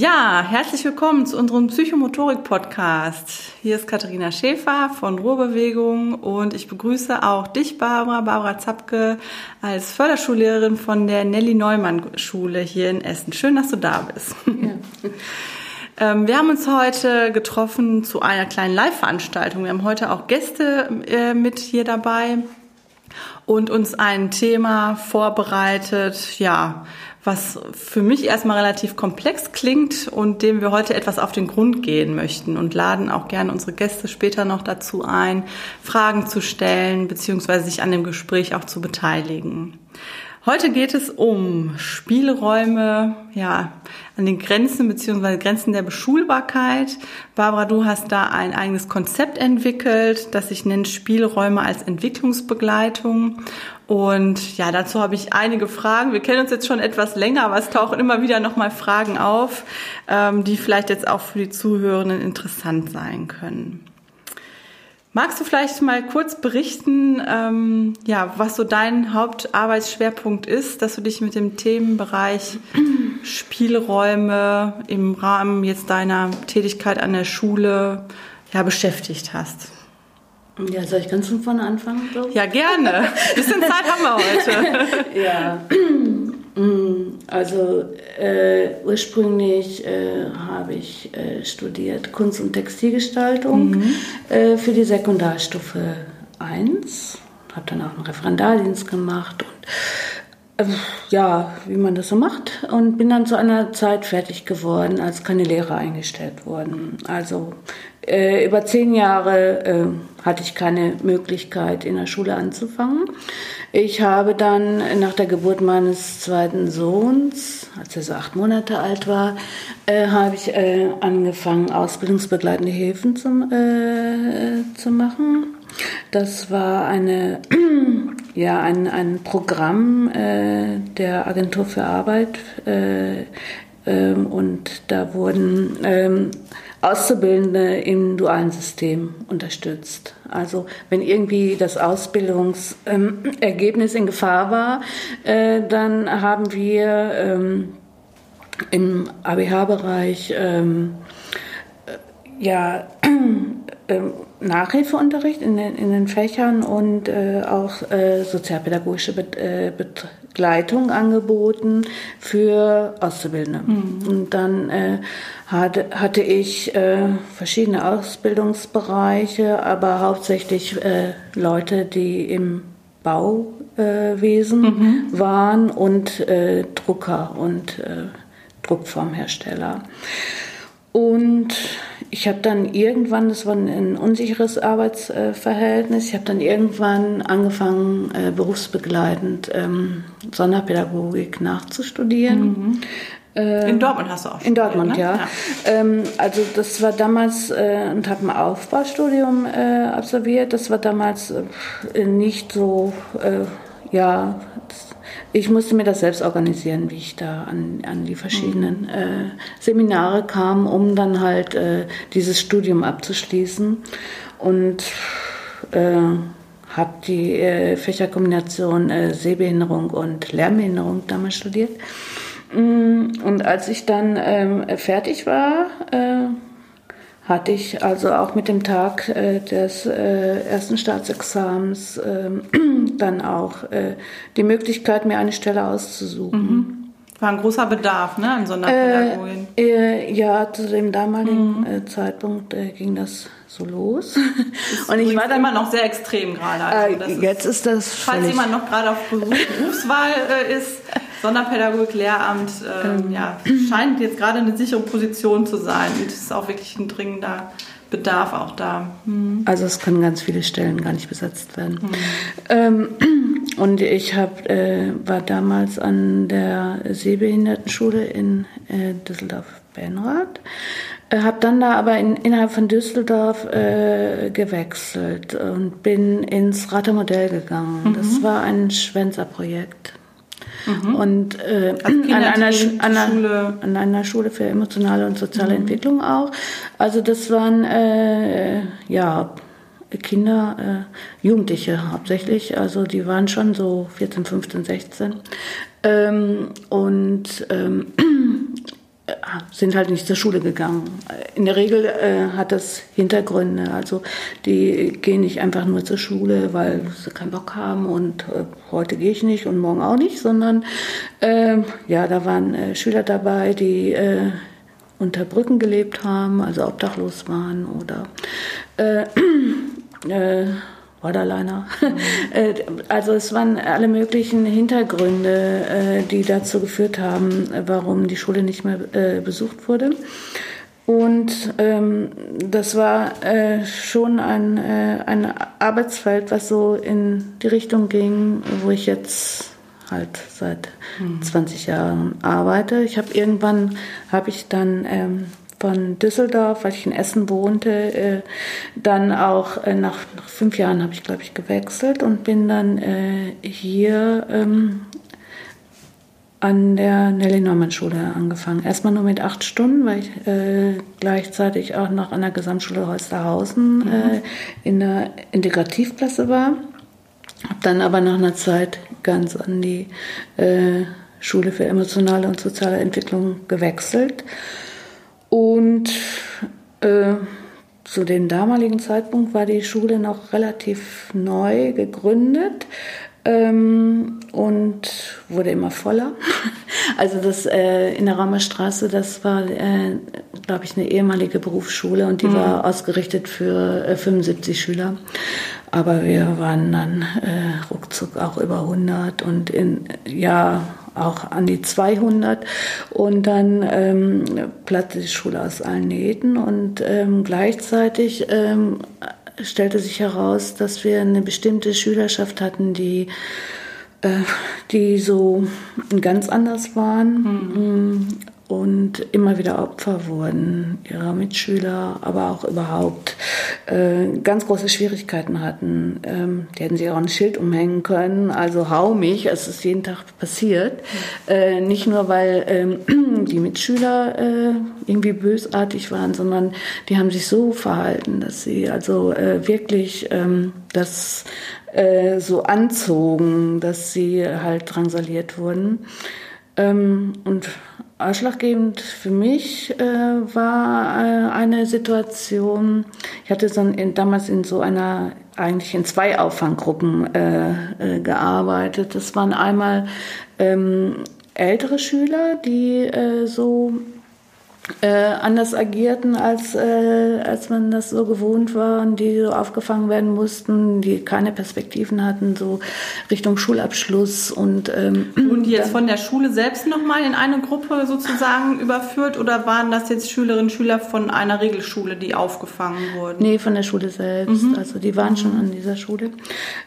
Ja, herzlich willkommen zu unserem Psychomotorik-Podcast. Hier ist Katharina Schäfer von Ruhrbewegung und ich begrüße auch dich, Barbara, Barbara Zapke, als Förderschullehrerin von der Nelly Neumann Schule hier in Essen. Schön, dass du da bist. Ja. Ähm, wir haben uns heute getroffen zu einer kleinen Live-Veranstaltung. Wir haben heute auch Gäste äh, mit hier dabei und uns ein Thema vorbereitet, ja, was für mich erstmal relativ komplex klingt und dem wir heute etwas auf den Grund gehen möchten und laden auch gerne unsere Gäste später noch dazu ein, Fragen zu stellen bzw. sich an dem Gespräch auch zu beteiligen. Heute geht es um Spielräume, ja, an den Grenzen bzw. Grenzen der Beschulbarkeit. Barbara, du hast da ein eigenes Konzept entwickelt, das sich nennt Spielräume als Entwicklungsbegleitung. Und ja, dazu habe ich einige Fragen. Wir kennen uns jetzt schon etwas länger, aber es tauchen immer wieder nochmal Fragen auf, ähm, die vielleicht jetzt auch für die Zuhörenden interessant sein können. Magst du vielleicht mal kurz berichten, ähm, ja, was so dein Hauptarbeitsschwerpunkt ist, dass du dich mit dem Themenbereich Spielräume im Rahmen jetzt deiner Tätigkeit an der Schule ja, beschäftigt hast? Ja, soll ich ganz von vorne anfangen? So? Ja, gerne. Ein bisschen Zeit haben wir heute. ja. Mm, also äh, ursprünglich äh, habe ich äh, studiert Kunst- und Textilgestaltung mhm. Äh, für die Sekundarstufe 1. Habe dann auch einen Referendardienst gemacht und ja, wie man das so macht. Und bin dann zu einer Zeit fertig geworden, als keine Lehrer eingestellt wurden. Also äh, über zehn Jahre äh, hatte ich keine Möglichkeit, in der Schule anzufangen. Ich habe dann nach der Geburt meines zweiten Sohns, als er so acht Monate alt war, äh, habe ich äh, angefangen, ausbildungsbegleitende Hilfen zum, äh, zu machen. Das war eine, ja, ein, ein Programm äh, der Agentur für Arbeit ähm, und da wurden ähm, Auszubildende im dualen System unterstützt. Also wenn irgendwie das Ausbildungsergebnis in Gefahr war, äh, dann haben wir ähm, im ABH-Bereich ähm, äh, ja ähm, Nachhilfeunterricht in den, in den Fächern und äh, auch äh, sozialpädagogische Be äh, Begleitung angeboten für Auszubildende. Mhm. Und dann äh, hatte, hatte ich äh, verschiedene Ausbildungsbereiche, aber hauptsächlich äh, Leute, die im Bauwesen mhm. waren und Drucker und Druckformhersteller. Und ich habe dann irgendwann, das war ein unsicheres Arbeitsverhältnis, ich habe dann irgendwann angefangen, äh, berufsbegleitend ähm, Sonderpädagogik nachzustudieren. Mhm. Äh, in Dortmund hast du auch studiert, In Dortmund, ne? ja. ja. Ähm, also das war damals, äh, und habe ein Aufbaustudium absolviert, das war damals nicht so, ja, ich musste mir das selbst organisieren, wie ich da an, an die verschiedenen mhm. äh, Seminare kam, um dann halt äh, dieses Studium abzuschließen. Und äh, habe die äh, Fächerkombination äh, Sehbehinderung und Lernbehinderung damals studiert. Mm, und als ich dann ähm, fertig war, äh, hatte ich also auch mit dem Tag äh, des äh, ersten Staatsexamens äh, dann auch äh, die Möglichkeit, mir eine Stelle auszusuchen. Mhm. War ein großer Bedarf, ne, an Sonderpädagogin? Äh, äh, ja, zu dem damaligen mhm. Zeitpunkt ging das so los. und ich war dann immer noch sehr extrem gerade. Also jetzt ist, ist das. Falls jemand noch gerade auf Berufswahl ist, Sonderpädagogik, Lehramt, ähm, ja, scheint jetzt gerade eine sichere Position zu sein. Und es ist auch wirklich ein dringender Bedarf auch da. Hm. Also es können ganz viele Stellen gar nicht besetzt werden. Hm. Ähm, und ich hab, äh, war damals an der Sehbehindertenschule in äh, Düsseldorf-Benrath. Äh, habe dann da aber in, innerhalb von Düsseldorf äh, gewechselt und bin ins Ratermodell gegangen. Mhm. Das war ein Schwänzer-Projekt. Mhm. Und äh, an, einer, an, einer, an, einer, Schule für emotionale und soziale mhm. Entwicklung auch. Also das waren äh, ja Kinder, äh, Jugendliche hauptsächlich. Also die waren schon so 14, 15, 16. Ähm, und ähm, sind halt nicht zur Schule gegangen. In der Regel äh, hat das Hintergründe. Also die gehen nicht einfach nur zur Schule, weil sie keinen Bock haben und äh, heute gehe ich nicht und morgen auch nicht, sondern äh, ja, da waren äh, Schüler dabei, die äh, unter Brücken gelebt haben, also obdachlos waren oder äh, äh, Borderliner. Mhm. also es waren alle möglichen Hintergründe, äh, die dazu geführt haben, warum die Schule nicht mehr äh, besucht wurde. Und ähm, das war äh, schon ein, äh, ein Arbeitsfeld, was so in die Richtung ging, wo ich jetzt halt seit mhm. 20 Jahren arbeite. Ich habe irgendwann, habe ich dann ähm, von Düsseldorf, weil ich in Essen wohnte, äh, dann auch äh, nach, nach, fünf Jahren habe ich, glaube ich, gewechselt und bin dann äh, hier ähm, an der Nelly Neumann Schule angefangen. Erstmal nur mit acht Stunden, weil ich äh, gleichzeitig auch noch an der Gesamtschule Holsterhausen mhm. äh, in der Integrativklasse war. Habe dann aber nach einer Zeit ganz an die äh, Schule für emotionale und soziale Entwicklung gewechselt. Und äh, zu dem damaligen Zeitpunkt war die Schule noch relativ neu gegründet ähm, und wurde immer voller. Also das äh, in der Raumerstraße, das war, äh, glaube ich, eine ehemalige Berufsschule und die mhm. war ausgerichtet für äh, 75 Schüler. Aber wir waren dann äh, ruckzuck auch über 100 und in, ja, auch an die 200 und dann ähm, platzte die Schule aus allen Nähten. Und ähm, gleichzeitig ähm, stellte sich heraus, dass wir eine bestimmte Schülerschaft hatten, die äh, die so ganz anders waren. Mhm und immer wieder Opfer wurden ihrer Mitschüler, aber auch überhaupt äh, ganz große Schwierigkeiten hatten. Ähm, die hätten sich auch ein Schild umhängen können, also hau mich, es ist jeden Tag passiert. Äh, nicht nur, weil ähm, die Mitschüler äh, irgendwie bösartig waren, sondern die haben sich so verhalten, dass sie also äh, wirklich ähm, das äh, so anzogen, dass sie halt drangsaliert wurden. Ähm, und Ausschlaggebend für mich äh, war äh, eine Situation, ich hatte so in, damals in so einer, eigentlich in zwei Auffanggruppen äh, äh gearbeitet. Das waren einmal ähm, ältere Schüler, die äh, so äh, anders agierten, als, äh, als man das so gewohnt war und die so aufgefangen werden mussten, die keine Perspektiven hatten, so Richtung Schulabschluss und ähm, und die jetzt von der Schule selbst nochmal in eine Gruppe sozusagen überführt oder waren das jetzt Schülerinnen und Schüler von einer Regelschule, die aufgefangen wurden? Nee, von der Schule selbst. Mhm. Also die waren schon an dieser Schule.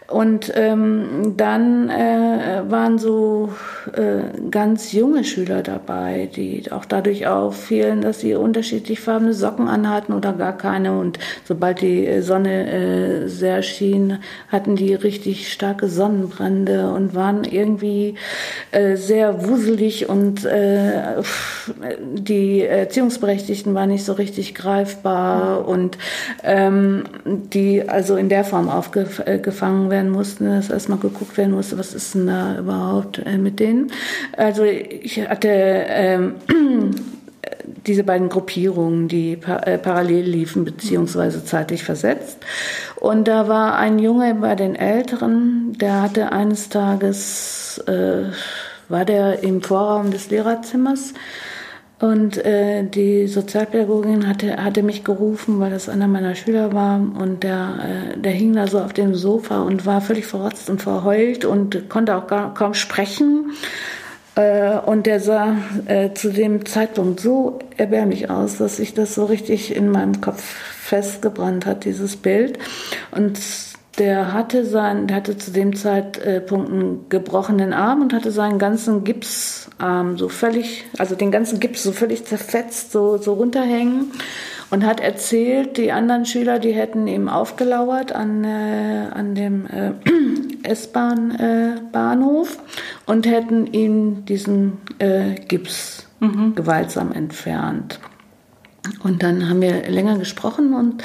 Und ähm, dann äh, waren so äh, ganz junge Schüler dabei, die auch dadurch auch viel feststellen, dass sie unterschiedlich farbene Socken anhatten oder gar keine. Und sobald die äh, Sonne äh, sehr schien, hatten die richtig starke Sonnenbrände und waren irgendwie äh, sehr wuselig und äh, die Erziehungsberechtigten waren nicht so richtig greifbar und ähm, die also in der Form aufgefangen werden mussten, dass erstmal geguckt werden musste, was ist denn da überhaupt äh, mit denen. Also ich hatte ähm, diese beiden Gruppierungen, die äh, parallel liefen, beziehungsweise zeitlich versetzt. Und da war ein Junge bei den Älteren, der hatte eines Tages, äh, war der im Vorraum des Lehrerzimmers und äh, die Sozialpädagogin hatte, hatte mich gerufen, weil das einer meiner Schüler war. Und der, äh, der hing da so auf dem Sofa und war völlig verrotzt und verheult und konnte auch gar, kaum sprechen. Äh, und der sah äh, zu dem Zeitpunkt so erbärmlich aus, dass sich das so richtig in meinem Kopf festgebrannt hat, dieses Bild. Und der hatte sein, der hatte zu dem Zeitpunkt einen gebrochenen Arm und hatte seinen ganzen Gipsarm so völlig, also den ganzen Gips so völlig zerfetzt, so, so runterhängen und hat erzählt, die anderen Schüler, die hätten ihm aufgelauert an, äh, an dem äh, S-Bahn-Bahnhof äh, und hätten ihm diesen äh, Gips mhm. gewaltsam entfernt. Und dann haben wir länger gesprochen und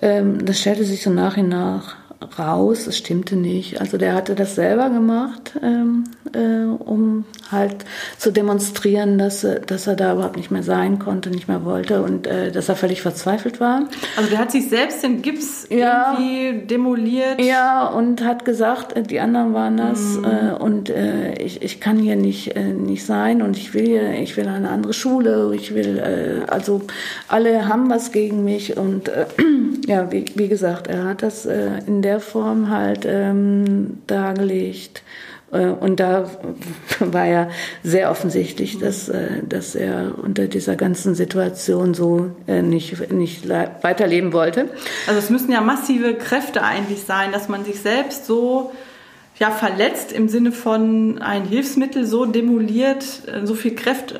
ähm, das stellte sich so nach und nach raus, es stimmte nicht. Also der hatte das selber gemacht, ähm, äh, um halt zu demonstrieren, dass, dass er da überhaupt nicht mehr sein konnte, nicht mehr wollte und äh, dass er völlig verzweifelt war. Also der hat sich selbst den Gips ja, irgendwie demoliert. Ja, und hat gesagt, äh, die anderen waren das mhm. äh, und äh, ich, ich kann hier nicht, äh, nicht sein und ich will hier, ich will eine andere Schule, ich will, äh, also alle haben was gegen mich und ja, wie, wie gesagt, er hat das in der Form halt ähm, dargelegt. Äh, und da war ja sehr offensichtlich, dass, äh, dass er unter dieser ganzen Situation so äh, nicht, nicht weiterleben wollte. Also es müssen ja massive Kräfte eigentlich sein, dass man sich selbst so ja, verletzt im Sinne von ein Hilfsmittel so demoliert, so viel Kraft,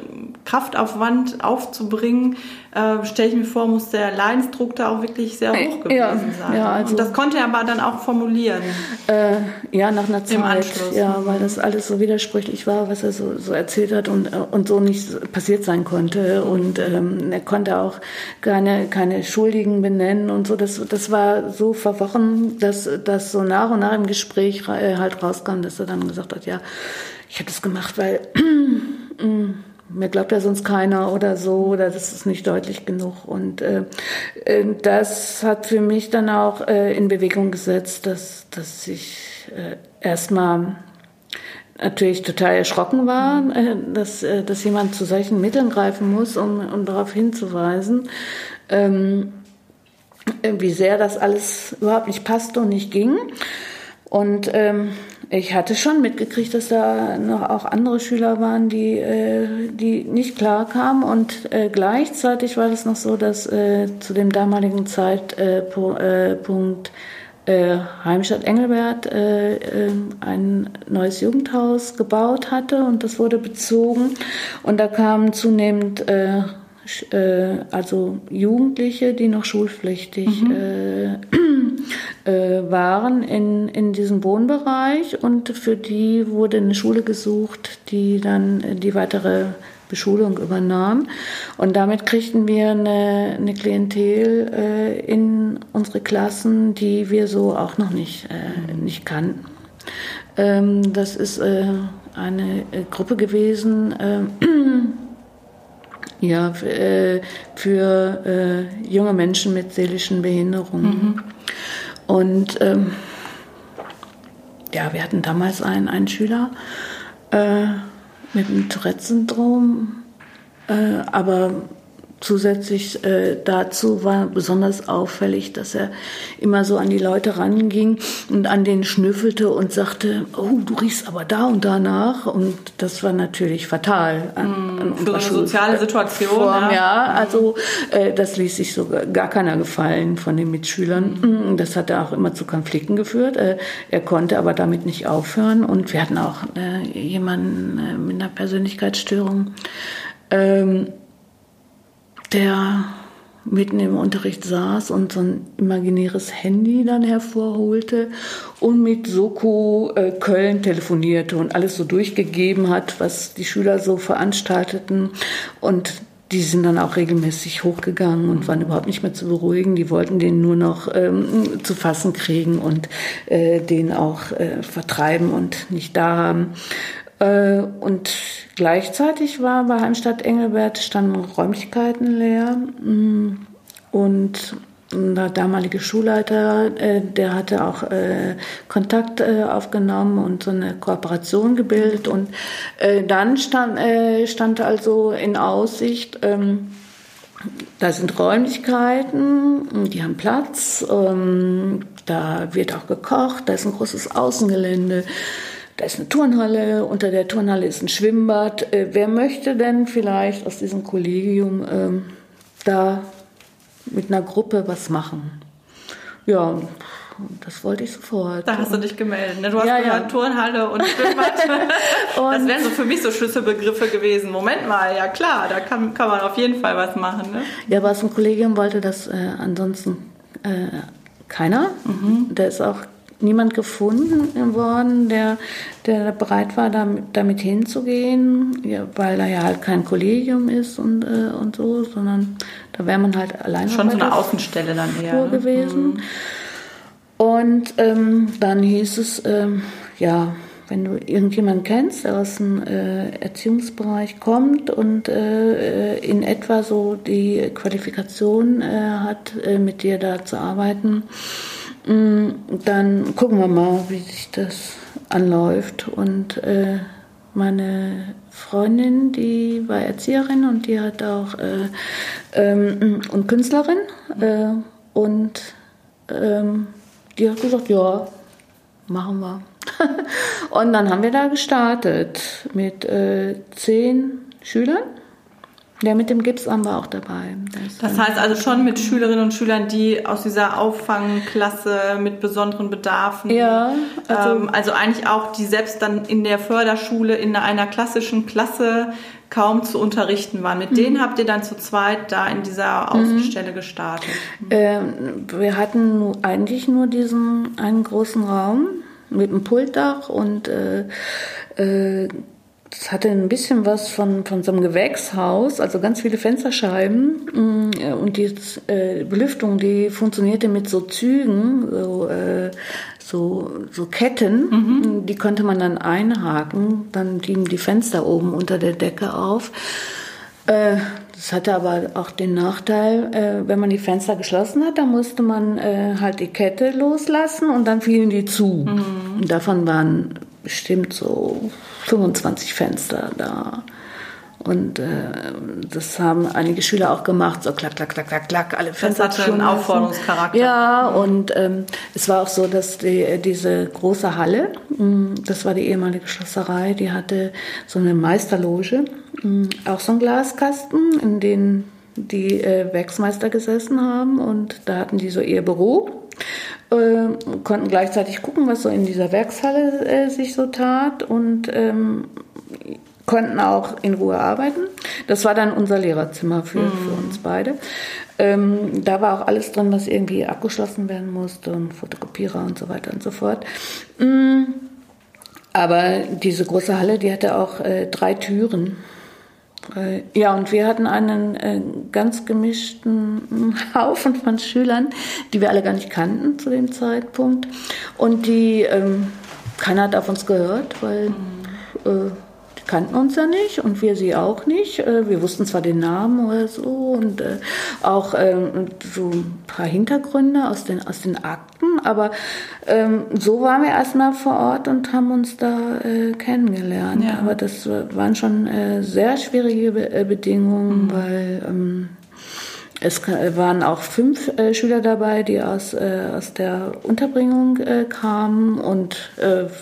Kraftaufwand aufzubringen, äh, stelle ich mir vor, muss der Leidensdruck da auch wirklich sehr hoch gewesen ja, sein. Ja, also und das konnte er aber dann auch formulieren. Äh, ja, nach einer Zeit. Ja, weil das alles so widersprüchlich war, was er so, so erzählt hat und, äh, und so nicht passiert sein konnte. Und ähm, er konnte auch keine, keine Schuldigen benennen und so. Das, das war so verworren, dass, dass so nach und nach im Gespräch äh, halt rauskam, dass er dann gesagt hat, ja, ich habe das gemacht, weil mm, mir glaubt ja sonst keiner oder so, oder das ist nicht deutlich genug. Und äh, äh, das hat für mich dann auch äh, in Bewegung gesetzt, dass, dass ich äh, erstmal natürlich total erschrocken war, äh, dass, äh, dass jemand zu solchen Mitteln greifen muss, um, um darauf hinzuweisen, ähm, wie sehr das alles überhaupt nicht passte und nicht ging. Und ähm, ich hatte schon mitgekriegt, dass da noch auch andere Schüler waren, die, äh, die nicht klar kamen. Und äh, gleichzeitig war es noch so, dass äh, zu dem damaligen Zeitpunkt äh, äh, äh, Heimstadt Engelbert äh, äh, ein neues Jugendhaus gebaut hatte und das wurde bezogen. Und da kamen zunehmend äh, äh, also Jugendliche, die noch schulpflichtig mhm. äh, äh, waren in, in diesem Wohnbereich und für die wurde eine Schule gesucht, die dann die weitere Beschulung übernahm. Und damit kriegten wir eine, eine Klientel äh, in unsere Klassen, die wir so auch noch nicht, äh, nicht kannten. Ähm, das ist äh, eine Gruppe gewesen, äh, ja, für, für äh, junge Menschen mit seelischen Behinderungen. Mhm. Und ähm, ja, wir hatten damals einen, einen Schüler äh, mit einem Tourette-Syndrom, äh, aber Zusätzlich äh, dazu war besonders auffällig, dass er immer so an die Leute ranging und an denen schnüffelte und sagte, oh, du riechst aber da und danach. Und das war natürlich fatal. An, mm, an Für eine soziale Situation. Form, ja. ja, also äh, das ließ sich so gar keiner gefallen von den Mitschülern. Mm. Das hat auch immer zu Konflikten geführt. Äh, er konnte aber damit nicht aufhören. Und wir hatten auch äh, jemanden äh, mit einer Persönlichkeitsstörung. Ähm, der mitten im Unterricht saß und so ein imaginäres Handy dann hervorholte und mit Soko äh, Köln telefonierte und alles so durchgegeben hat, was die Schüler so veranstalteten. Und die sind dann auch regelmäßig hochgegangen und waren überhaupt nicht mehr zu beruhigen. Die wollten den nur noch ähm, zu fassen kriegen und äh, den auch äh, vertreiben und nicht da haben. Äh, und gleichzeitig war bei Heimstadt Engelbert standen Räumlichkeiten leer mm, und der damalige Schulleiter, äh, der hatte auch äh, Kontakt aufgenommen und so eine Kooperation gebildet. Und dann stand, stand also in Aussicht, ähm, da sind Räumlichkeiten, die haben Platz, ähm, da wird auch gekocht, da ist ein großes Außengelände. Da ist eine Turnhalle, unter der Turnhalle ist ein Schwimmbad. Äh, wer möchte denn vielleicht aus diesem Kollegium ähm, da mit einer Gruppe was machen? Ja, das wollte ich sofort. Da hast du dich gemeldet. Ne? Du hast ja, gehört, ja. Turnhalle und Schwimmbad. das wären so für mich so Schlüsselbegriffe gewesen. Moment mal, ja klar, da kann, kann man auf jeden Fall was machen. Ne? Ja, aber aus dem Kollegium wollte das äh, ansonsten äh, keiner. Mhm. Der ist auch niemand gefunden worden, der, der bereit war, damit, damit hinzugehen, ja, weil da ja halt kein Kollegium ist und, äh, und so, sondern da wäre man halt alleine. Schon so eine Außenstelle dann eher. Ne? gewesen. Mhm. Und ähm, dann hieß es, ähm, ja, wenn du irgendjemanden kennst, der aus dem äh, Erziehungsbereich kommt und äh, in etwa so die Qualifikation äh, hat, äh, mit dir da zu arbeiten, dann gucken wir mal, wie sich das anläuft. Und äh, meine Freundin, die war Erzieherin und die hat auch äh, ähm, und Künstlerin und ähm, die hat gesagt, ja, machen wir. und dann haben wir da gestartet mit äh, zehn Schülern. Der mit dem Gipsarm war auch dabei. Das, das heißt also schon mit Schülerinnen und Schülern, die aus dieser Auffangklasse mit besonderen Bedarfen, ja, also, ähm, also eigentlich auch, die selbst dann in der Förderschule in einer klassischen Klasse kaum zu unterrichten waren. Mit mhm. denen habt ihr dann zu zweit da in dieser Außenstelle mhm. gestartet? Ähm, wir hatten eigentlich nur diesen einen großen Raum mit einem Pultdach und äh, äh, das hatte ein bisschen was von, von so einem Gewächshaus, also ganz viele Fensterscheiben. Mm, und die äh, Belüftung, die funktionierte mit so Zügen, so, äh, so, so Ketten. Mhm. Die konnte man dann einhaken. Dann blieben die Fenster oben unter der Decke auf. Äh, das hatte aber auch den Nachteil, äh, wenn man die Fenster geschlossen hat, dann musste man äh, halt die Kette loslassen und dann fielen die zu. Mhm. davon waren bestimmt so 25 Fenster da. Und äh, das haben einige Schüler auch gemacht, so klack, klack, klack, klack, klack, alle Fenster. Das hatte einen Aufforderungscharakter. Ja, und ähm, es war auch so, dass die, diese große Halle, mm, das war die ehemalige Schlosserei, die hatte so eine Meisterloge, mm, auch so einen Glaskasten, in dem die äh, Werksmeister gesessen haben und da hatten die so ihr Büro äh, konnten gleichzeitig gucken, was so in dieser Werkshalle äh, sich so tat und ähm, konnten auch in Ruhe arbeiten. Das war dann unser Lehrerzimmer für, mhm. für uns beide. Ähm, da war auch alles drin, was irgendwie abgeschlossen werden musste und Fotokopierer und so weiter und so fort. Mhm. Aber diese große Halle, die hatte auch äh, drei Türen. Äh, ja, und wir hatten einen äh, ganz gemischten Haufen von Schülern, die wir alle gar nicht kannten zu dem Zeitpunkt. Und die, ähm, keiner hat auf uns gehört, weil äh, kannten uns ja nicht und wir sie auch nicht. Äh, wir wussten zwar den Namen oder so und äh, auch ähm, so ein paar Hintergründe aus den, aus den Akten, aber ähm, so waren wir erstmal vor Ort und haben uns da äh, kennengelernt. Ja. Aber das waren schon sehr schwierige Bedingungen, mhm. weil ähm, es waren auch fünf äh, Schüler dabei, die aus, äh, aus der Unterbringung äh, kamen. Und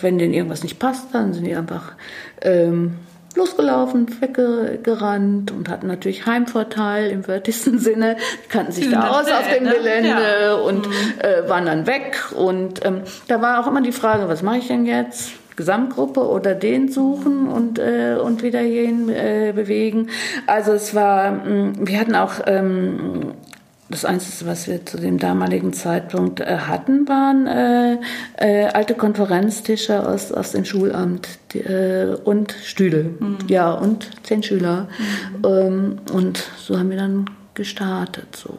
wenn denen irgendwas nicht passt, dann sind die einfach ähm, losgelaufen, weggerannt und hatten natürlich Heimvorteil im wörtlichsten Sinne, die kannten sich da aus auf dem ne? Gelände ja. und mhm. äh, waren dann weg. Und ähm, da war auch immer die Frage, was mache ich denn jetzt? Gesamtgruppe oder den suchen und, äh, und wieder hierhin äh, bewegen. Also es war, mm, wir hatten auch ähm, das Einzige, was wir zu dem damaligen Zeitpunkt äh, hatten, waren äh, äh, alte Konferenztische aus, aus dem Schulamt die, äh, und Stühle. Mhm. Ja, und zehn Schüler. Mhm. Ähm, und so haben wir dann gestartet. So.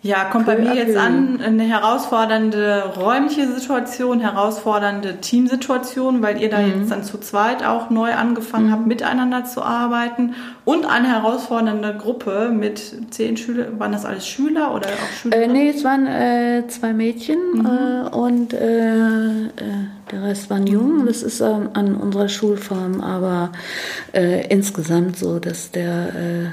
Ja, kommt bei mir jetzt an eine herausfordernde räumliche Situation, herausfordernde Teamsituation, weil ihr da mhm. jetzt dann zu zweit auch neu angefangen mhm. habt, miteinander zu arbeiten und eine herausfordernde Gruppe mit zehn Schülern. Waren das alles Schüler oder auch Schüler? Äh, nee, es waren äh, zwei Mädchen mhm. äh, und äh, äh, der Rest waren Jungen. Das ist ähm, an unserer Schulform aber äh, insgesamt so, dass der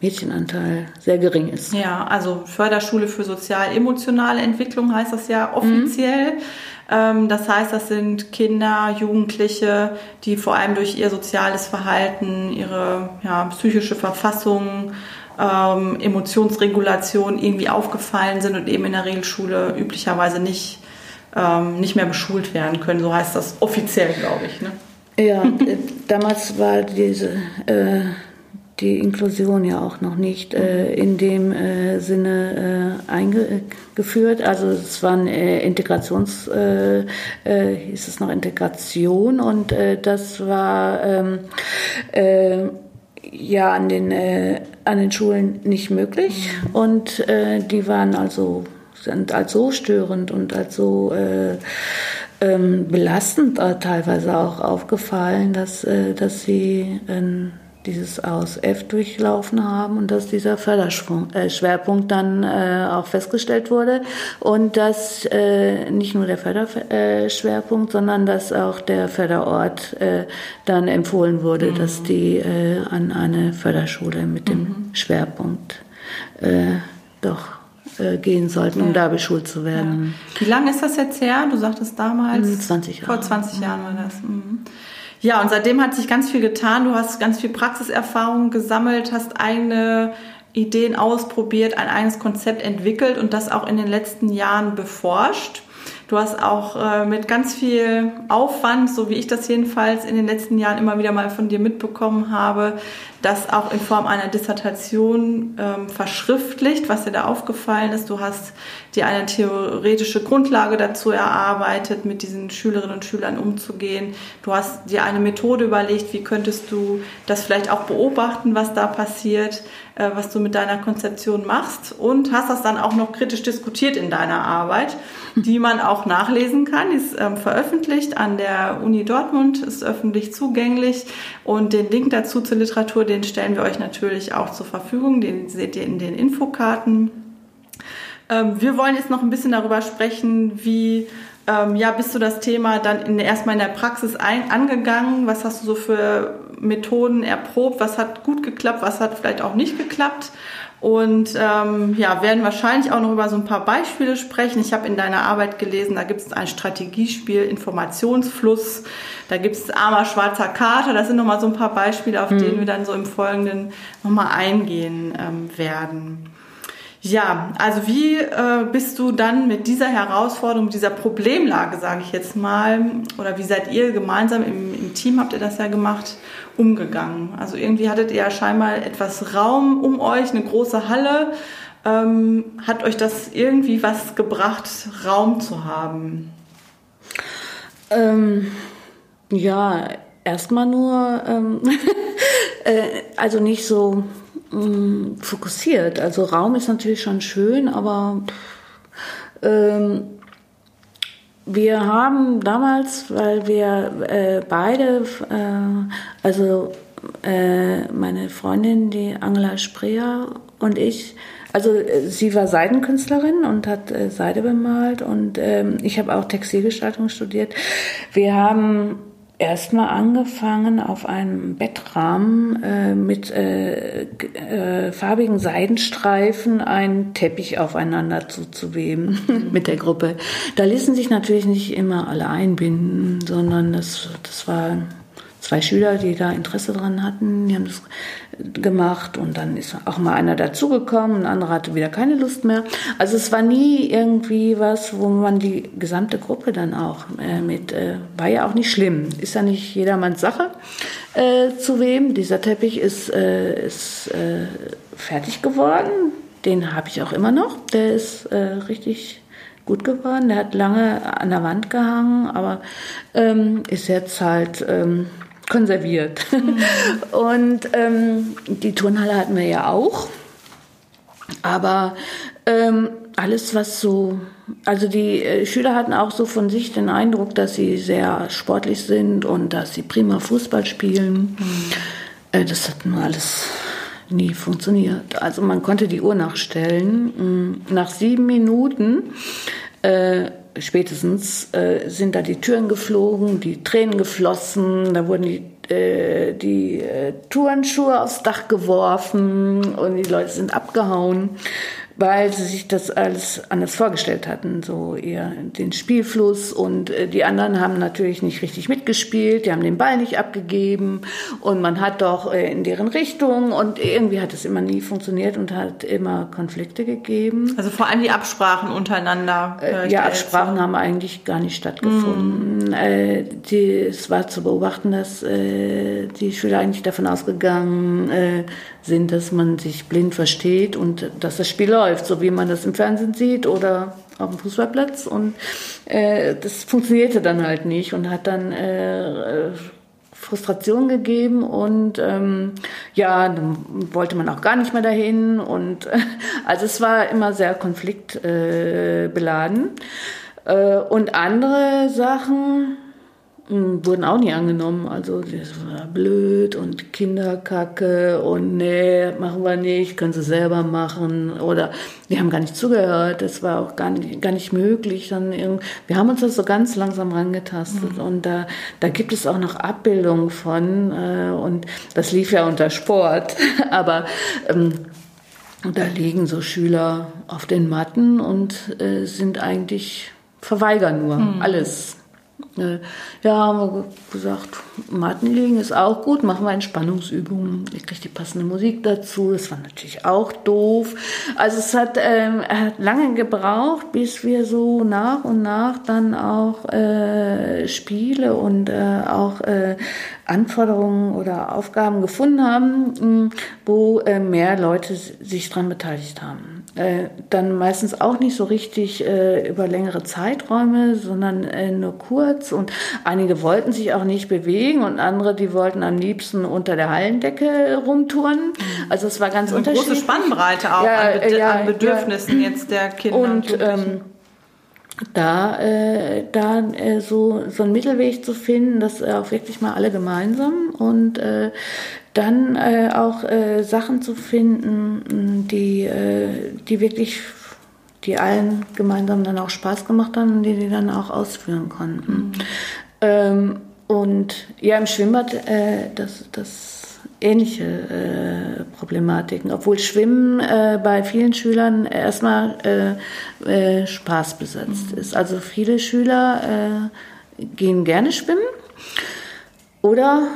Mädchenanteil sehr gering ist. Ja, also Förderschule für sozial-emotionale Entwicklung heißt das ja offiziell. Mhm. Das heißt, das sind Kinder, Jugendliche, die vor allem durch ihr soziales Verhalten, ihre ja, psychische Verfassung, ähm, Emotionsregulation irgendwie aufgefallen sind und eben in der Regelschule üblicherweise nicht, ähm, nicht mehr beschult werden können. So heißt das offiziell, glaube ich. Ne? Ja, äh, damals war diese äh, die Inklusion ja auch noch nicht äh, in dem äh, Sinne äh, eingeführt. Also es waren äh, Integrations, äh, äh, hieß es noch Integration und äh, das war ähm, äh, ja an den äh, an den Schulen nicht möglich. Und äh, die waren also sind als so störend und als so äh, ähm, belastend äh, teilweise auch aufgefallen, dass, äh, dass sie äh, dieses aus F durchlaufen haben und dass dieser Förderschwerpunkt äh, dann äh, auch festgestellt wurde und dass äh, nicht nur der Förderschwerpunkt, sondern dass auch der Förderort äh, dann empfohlen wurde, mhm. dass die äh, an eine Förderschule mit dem mhm. Schwerpunkt äh, doch gehen sollten, um da beschult zu werden. Ja. Wie lange ist das jetzt her? Du sagtest damals? 20 Jahre. Vor 20 Jahren war das. Mhm. Ja, und seitdem hat sich ganz viel getan. Du hast ganz viel Praxiserfahrung gesammelt, hast eigene Ideen ausprobiert, ein eigenes Konzept entwickelt und das auch in den letzten Jahren beforscht. Du hast auch äh, mit ganz viel Aufwand, so wie ich das jedenfalls in den letzten Jahren immer wieder mal von dir mitbekommen habe, das auch in Form einer Dissertation ähm, verschriftlicht, was dir da aufgefallen ist. Du hast dir eine theoretische Grundlage dazu erarbeitet, mit diesen Schülerinnen und Schülern umzugehen. Du hast dir eine Methode überlegt, wie könntest du das vielleicht auch beobachten, was da passiert, äh, was du mit deiner Konzeption machst und hast das dann auch noch kritisch diskutiert in deiner Arbeit, die man auch nachlesen kann. Die ist ähm, veröffentlicht an der Uni Dortmund, ist öffentlich zugänglich und den Link dazu zur Literatur, den stellen wir euch natürlich auch zur Verfügung. Den seht ihr in den Infokarten. Ähm, wir wollen jetzt noch ein bisschen darüber sprechen, wie ähm, ja, bist du das Thema dann in, erstmal in der Praxis ein, angegangen? Was hast du so für Methoden erprobt? Was hat gut geklappt? Was hat vielleicht auch nicht geklappt? Und ähm, ja, werden wahrscheinlich auch noch über so ein paar Beispiele sprechen. Ich habe in deiner Arbeit gelesen, da gibt es ein Strategiespiel, Informationsfluss, da gibt es armer schwarzer Kater. Das sind nochmal so ein paar Beispiele, auf mhm. denen wir dann so im Folgenden nochmal eingehen ähm, werden. Ja, also wie äh, bist du dann mit dieser Herausforderung, dieser Problemlage, sage ich jetzt mal, oder wie seid ihr gemeinsam im, im, Team, habt ihr das ja gemacht, umgegangen? Also irgendwie hattet ihr ja scheinbar etwas Raum um euch, eine große Halle. Ähm, hat euch das irgendwie was gebracht, Raum zu haben? Ähm, ja, erstmal nur, ähm, äh, also nicht so mh, fokussiert. Also Raum ist natürlich schon schön, aber ähm, wir haben damals, weil wir äh, beide, äh, also äh, meine Freundin, die Angela Spreer und ich, also äh, sie war Seidenkünstlerin und hat äh, Seide bemalt und ähm, ich habe auch Textilgestaltung studiert. Wir haben erstmal angefangen, auf einem Bettrahmen äh, mit äh, äh, farbigen Seidenstreifen einen Teppich aufeinander zuzuweben mit der Gruppe. Da ließen sich natürlich nicht immer alle einbinden, sondern das, das war zwei Schüler, die da Interesse dran hatten, die haben das gemacht und dann ist auch mal einer dazugekommen, ein anderer hatte wieder keine Lust mehr. Also es war nie irgendwie was, wo man die gesamte Gruppe dann auch äh, mit, äh, war ja auch nicht schlimm, ist ja nicht jedermanns Sache äh, zu wem. Dieser Teppich ist, äh, ist äh, fertig geworden, den habe ich auch immer noch, der ist äh, richtig gut geworden, der hat lange an der Wand gehangen, aber ähm, ist jetzt halt... Ähm, konserviert. Mhm. Und ähm, die Turnhalle hatten wir ja auch. Aber ähm, alles, was so, also die äh, Schüler hatten auch so von sich den Eindruck, dass sie sehr sportlich sind und dass sie prima Fußball spielen. Mhm. Äh, das hat nur alles nie funktioniert. Also man konnte die Uhr nachstellen. Mm, nach sieben Minuten äh, spätestens äh, sind da die Türen geflogen, die Tränen geflossen, da wurden die, äh, die äh, Turnschuhe aufs Dach geworfen und die Leute sind abgehauen weil sie sich das alles anders vorgestellt hatten, so eher den Spielfluss und äh, die anderen haben natürlich nicht richtig mitgespielt, die haben den Ball nicht abgegeben und man hat doch äh, in deren Richtung und irgendwie hat es immer nie funktioniert und hat immer Konflikte gegeben. Also vor allem die Absprachen untereinander. Äh, ja, Absprachen so. haben eigentlich gar nicht stattgefunden. Mm. Äh, die, es war zu beobachten, dass äh, die Schüler eigentlich davon ausgegangen äh, sind, dass man sich blind versteht und dass das Spiel läuft, so wie man das im Fernsehen sieht oder auf dem Fußballplatz. Und äh, das funktionierte dann halt nicht und hat dann äh, Frustration gegeben und ähm, ja, dann wollte man auch gar nicht mehr dahin und äh, also es war immer sehr konfliktbeladen. Äh, Äh, und andere Sachen, wurden auch nie angenommen. Also das war blöd und Kinderkacke und nee, machen wir nicht, können sie selber machen oder die haben gar nicht zugehört. Das war auch gar nicht, gar nicht möglich. Dann wir haben uns das so ganz langsam rangetastet mhm. und da, da gibt es auch noch Abbildungen von äh, und das lief ja unter Sport, aber ähm, da liegen so Schüler auf den Matten und äh, sind eigentlich verweigern nur mhm. alles. Äh, ja, haben wir gesagt, Matten liegen ist auch gut, machen wir Entspannungsübungen. Ich kriege die passende Musik dazu. Das war natürlich auch doof. Also es hat, ähm, hat lange gebraucht, bis wir so nach und nach dann auch äh, Spiele und äh, auch äh, Anforderungen oder Aufgaben gefunden haben, wo äh, mehr Leute sich dran beteiligt haben. Äh, dann meistens auch nicht so richtig äh, über längere Zeiträume, sondern äh, nur kurz. Und einige wollten sich auch nicht bewegen und andere, die wollten am liebsten unter der Hallendecke rumtouren. Mhm. Also es war ganz also unterschiedlich. Große Spannbreite auch ja, an, Be ja, an, Bedürfnissen ja. jetzt der Kinder. Und, und ähm, da, äh, da äh, so, so einen Mittelweg zu finden, das äh, auch wirklich mal alle gemeinsam und äh, dann äh, auch äh, Sachen zu finden, die, äh, die wirklich, die allen gemeinsam dann auch Spaß gemacht haben und die die dann auch ausführen konnten. Mhm. Ähm, und ja, im Schwimmbad, äh, das, das ähnliche äh, Problematiken, obwohl Schwimmen äh, bei vielen Schülern erstmal äh, äh, Spaß besetzt mhm. ist. Also viele Schüler äh, gehen gerne schwimmen oder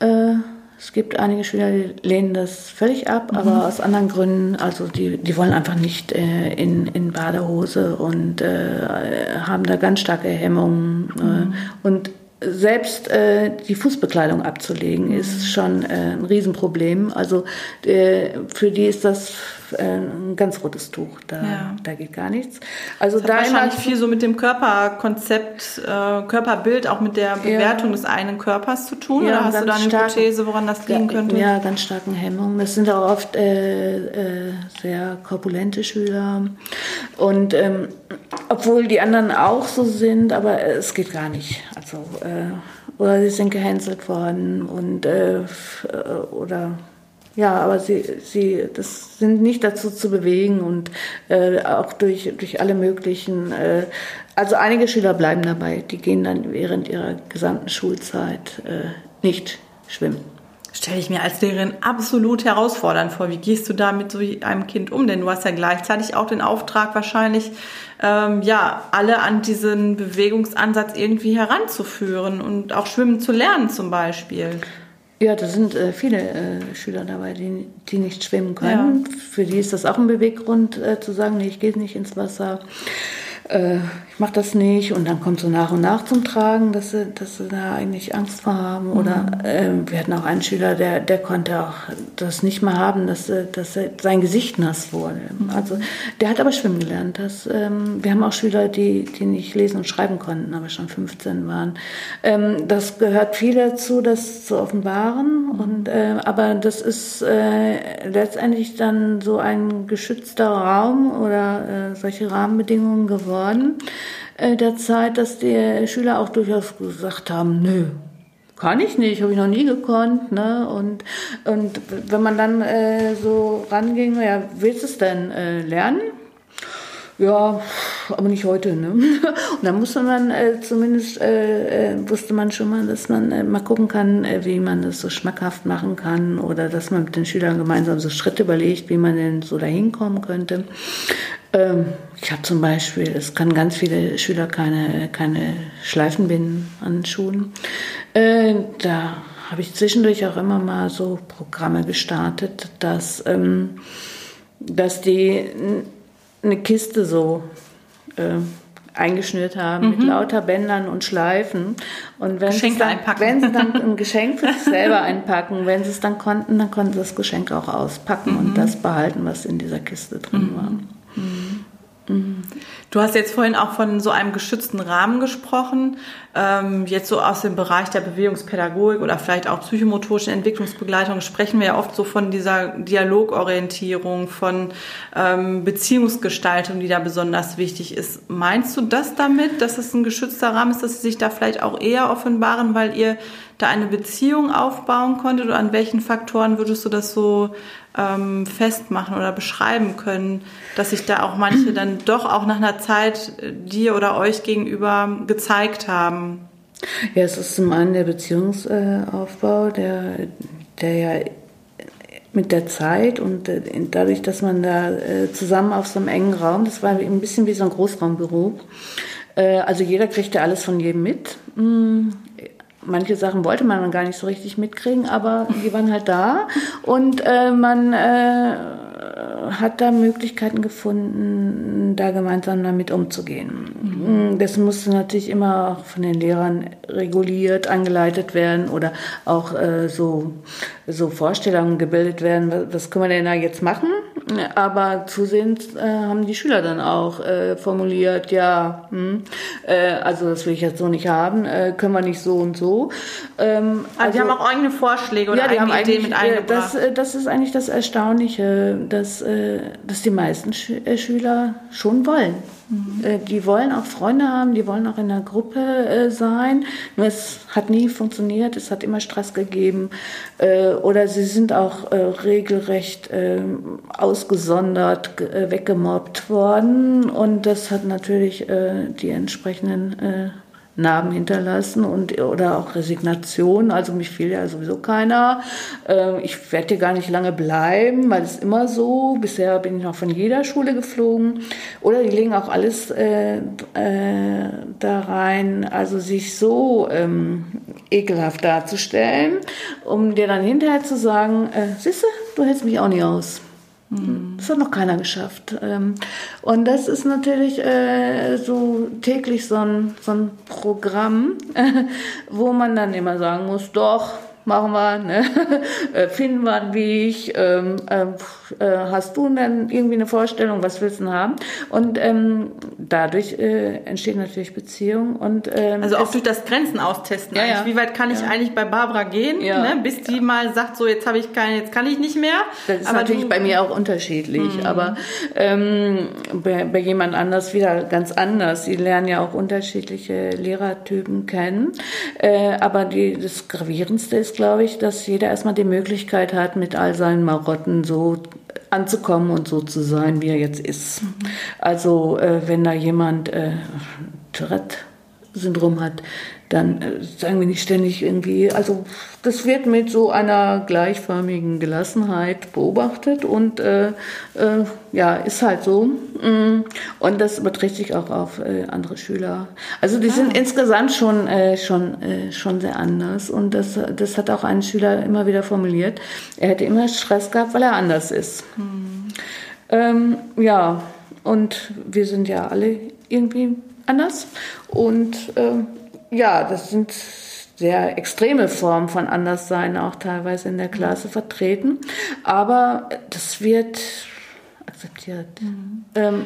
äh, es gibt einige Schüler, die lehnen das völlig ab, mhm. aber aus anderen Gründen, also die, die wollen einfach nicht äh, in, in Badehose und äh, haben da ganz starke Hemmungen. Äh, mhm. und selbst äh, die Fußbekleidung abzulegen, ist mhm. schon äh, ein Riesenproblem. Also äh, für die ist das äh, ein ganz rotes Tuch. Da, ja. da geht gar nichts. Also das da hat wahrscheinlich viel so mit dem Körperkonzept, äh, Körperbild, auch mit der Bewertung ja. des eigenen Körpers zu tun. Ja, oder hast du da eine starken, Hypothese, woran das liegen könnte? Ja, ganz starken Hemmungen. Das sind auch oft äh, äh, sehr korpulente Schüler. Und ähm, obwohl die anderen auch so sind, aber es geht gar nicht. Also äh, oder sie sind gehänselt worden und äh, oder ja, aber sie, sie, das sind nicht dazu zu bewegen und äh, auch durch, durch alle möglichen, äh, also einige Schüler bleiben dabei, die gehen dann während ihrer gesamten Schulzeit äh, nicht schwimmen. Stelle ich mir als Lehrerin absolut herausfordernd vor. Wie gehst du da mit so einem Kind um? Denn du hast ja gleichzeitig auch den Auftrag wahrscheinlich, ähm, ja, alle an diesen Bewegungsansatz irgendwie heranzuführen und auch schwimmen zu lernen zum Beispiel. Ja, da sind äh, viele äh, Schüler dabei, die, die nicht schwimmen können. Ja. Für die ist das auch ein Beweggrund äh, zu sagen, nee, ich gehe nicht ins Wasser äh, ich mache das nicht und dann kommt so nach und nach zum Tragen, dass sie, dass sie da eigentlich Angst vor haben. Mhm. Oder äh, wir hatten auch einen Schüler, der, der konnte auch das nicht mehr haben, dass, dass sein Gesicht nass wurde. Mhm. Also der hat aber schwimmen gelernt. Das, ähm, wir haben auch Schüler, die, die nicht lesen und schreiben konnten, aber schon 15 waren. Ähm, das gehört viel dazu, das zu offenbaren. Mhm. Und, äh, aber das ist äh, letztendlich dann so ein geschützter Raum oder äh, solche Rahmenbedingungen geworden geworden, äh, der Zeit, dass die Schüler auch durchaus gesagt haben, nö, kann ich nicht, habe ich noch nie gekonnt. Ne? Und, und wenn man dann äh, so ranging, ja, willst du es denn äh, lernen? Ja, aber nicht heute. Ne? Und dann musste man äh, zumindest, äh, äh, wusste man schon mal, dass man äh, mal gucken kann, äh, wie man das so schmackhaft machen kann oder dass man mit den Schülern gemeinsam so Schritte überlegt, wie man denn so dahin kommen könnte. Ähm, ich habe zum Beispiel, es kann ganz viele Schüler keine, keine Schleifen binden an Schuhen. Äh, da habe ich zwischendurch auch immer mal so Programme gestartet, dass, ähm, dass die eine Kiste so äh, eingeschnürt haben mhm. mit lauter Bändern und Schleifen. Und wenn Geschenke sie dann, einpacken. wenn sie dann ein Geschenk für sich selber einpacken, wenn sie es dann konnten, dann konnten sie das Geschenk auch auspacken mhm. und das behalten, was in dieser Kiste drin mhm. war. Mhm. Du hast jetzt vorhin auch von so einem geschützten Rahmen gesprochen. ähm, jetzt so aus dem Bereich der Bewegungspädagogik oder vielleicht auch psychomotorischen Entwicklungsbegleitung sprechen wir ja oft so von dieser Dialogorientierung, von ähm, Beziehungsgestaltung, die da besonders wichtig ist. Meinst du das damit, dass es ein geschützter Rahmen ist, dass sie sich da vielleicht auch eher offenbaren, weil ihr da eine Beziehung aufbauen konntet? Oder an welchen Faktoren würdest du das so ähm, festmachen oder beschreiben können, dass sich da auch manche dann doch auch nach einer Zeit äh, dir oder euch gegenüber gezeigt haben? Ja, es ist zum einen der Beziehungsaufbau, der, der ja mit der Zeit und äh, dadurch, dass man da äh, zusammen auf so einem engen Raum, das war ein bisschen wie so ein Großraumbüro, also jeder kriegte alles von jedem mit. Manche Sachen wollte man gar nicht so richtig mitkriegen, aber die waren halt da und äh, man äh, hat da Möglichkeiten gefunden, da gemeinsam damit umzugehen. Mhm. Das musste natürlich immer auch von den Lehrern reguliert, angeleitet werden oder auch äh, so, so Vorstellungen gebildet werden, was, was können wir denn da jetzt machen? Aber zusehends äh, haben die Schüler dann auch äh, formuliert, ja, hm, äh, also das will ich jetzt so nicht haben, äh, können wir nicht so und so. Ähm, also, also, die haben auch eigene Vorschläge oder ja, eigene Ideen mit äh, eingebracht. Das, das ist eigentlich das Erstaunliche, dass, dass die meisten Schüler schon wollen. Mhm. Die wollen auch Freunde haben, die wollen auch in der Gruppe äh, sein. Nur es hat nie funktioniert, es hat immer Stress gegeben. Äh, oder sie sind auch äh, regelrecht ähm, ausgesondert, weggemobbt worden. Und das hat natürlich die entsprechenden Narben hinterlassen und oder auch Resignation. Also mich fiel ja sowieso keiner. Äh, ich werde hier gar nicht lange bleiben, weil es immer so. Bisher bin ich noch von jeder Schule geflogen. Oder die legen auch alles äh, äh, da rein, also sich so ähm, ekelhaft darzustellen, um dir dann hinterher zu sagen, äh, siehste, du hältst mich auch nicht aus. Das hat noch keiner geschafft. Ähm, und das ist natürlich äh, so täglich so ein, so ein Programm, wo man dann immer sagen muss, doch, machen wir, ne? Äh, finden wir einen Weg, ähm, äh, hast du denn irgendwie eine Vorstellung, was willst du denn haben? Und ähm, dadurch äh, entsteht natürlich Beziehung und ähm, also auch durch das Grenzen austesten. Ja, ja. Wie weit kann ich ja. eigentlich bei Barbara gehen, ne? bis die mal sagt, so jetzt habe ich keine, jetzt kann ich nicht mehr. Das ist aber natürlich du, bei mir auch unterschiedlich, mhm. aber ähm, bei, bei jemand anders wieder ganz anders. Sie lernen ja auch unterschiedliche Lehrertypen kennen, äh, aber die, das gravierendste ist glaube ich, dass jeder erstmal die Möglichkeit hat, mit all seinen Marotten so anzukommen und so zu sein, wie er jetzt ist. Also äh, wenn da jemand äh, Tourette-Syndrom hat, dann äh, sagen wir nicht ständig irgendwie, also das wird mit so einer gleichförmigen Gelassenheit beobachtet und äh, äh, ja, ist halt so. Mm. Und das überträgt sich auch auf äh, andere Schüler. Also die ah. sind insgesamt schon, äh, schon, schon sehr anders und das, das hat auch ein Schüler immer wieder formuliert. Er hätte immer Stress gehabt, weil er anders ist. Hm. Ähm, ja, und wir sind ja alle irgendwie anders und ja, das sind sehr extreme Formen von Anderssein auch teilweise in der Klasse vertreten. Aber das wird akzeptiert. Mhm. Ähm,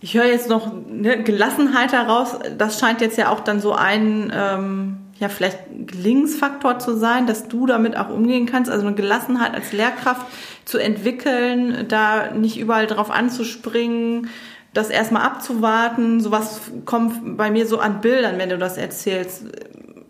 ich höre jetzt noch ne, Gelassenheit heraus. Das scheint jetzt ja auch dann so ein, ähm, ja, vielleicht Gelingensfaktor zu sein, dass du damit auch umgehen kannst. Also eine Gelassenheit als Lehrkraft zu entwickeln, da nicht überall drauf anzuspringen, das erstmal abzuwarten. Sowas kommt bei mir so an Bildern, wenn du das erzählst.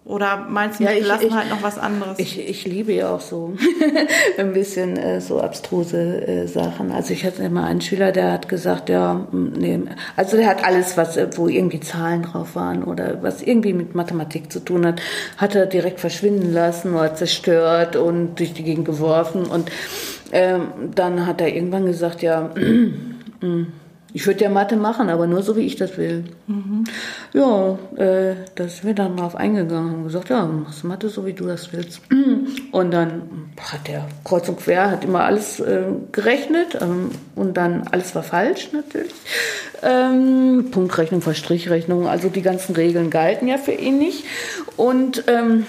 Oder meinst du ja, ich, Gelassenheit noch was anderes? Ich, ich liebe ja auch so ein bisschen äh, so abstruse äh, Sachen. Also ich hatte immer einen Schüler, der hat gesagt, ja, nee, also der hat alles, was äh, wo irgendwie Zahlen drauf waren oder was irgendwie mit Mathematik zu tun hat, hat er direkt verschwinden lassen oder zerstört und durch die Gegend geworfen. Und ähm, dann hat er irgendwann gesagt, ja, ich würde ja Mathe machen, aber nur so, wie ich das will. Mhm. Ja, äh, da sind wir dann drauf eingegangen und gesagt, ja, machst Mathe so, wie du das willst. Und dann hat der kreuz und quer, hat immer alles äh, gerechnet ähm, und dann alles war falsch natürlich. Ähm, Punktrechnung, Verstrichrechnung, also die ganzen Regeln galten ja für ihn nicht. Und ähm,